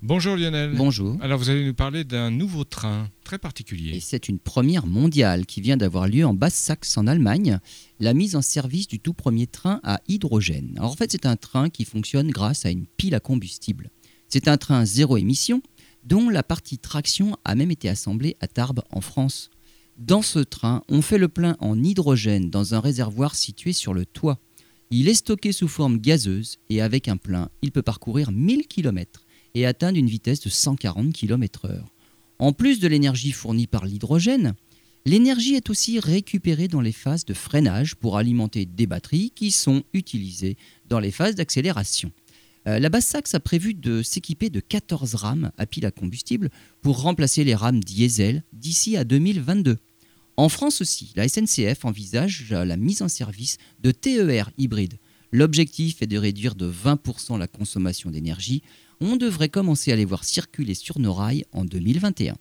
Bonjour Lionel. Bonjour. Alors vous allez nous parler d'un nouveau train très particulier. Et c'est une première mondiale qui vient d'avoir lieu en Basse-Saxe en Allemagne, la mise en service du tout premier train à hydrogène. Alors en fait c'est un train qui fonctionne grâce à une pile à combustible. C'est un train zéro émission dont la partie traction a même été assemblée à Tarbes en France. Dans ce train, on fait le plein en hydrogène dans un réservoir situé sur le toit. Il est stocké sous forme gazeuse et avec un plein, il peut parcourir 1000 km et atteindre une vitesse de 140 km/h. En plus de l'énergie fournie par l'hydrogène, l'énergie est aussi récupérée dans les phases de freinage pour alimenter des batteries qui sont utilisées dans les phases d'accélération. Euh, la Basse-Saxe a prévu de s'équiper de 14 rames à pile à combustible pour remplacer les rames diesel d'ici à 2022. En France aussi, la SNCF envisage la mise en service de TER hybrides. L'objectif est de réduire de 20% la consommation d'énergie. On devrait commencer à les voir circuler sur nos rails en 2021.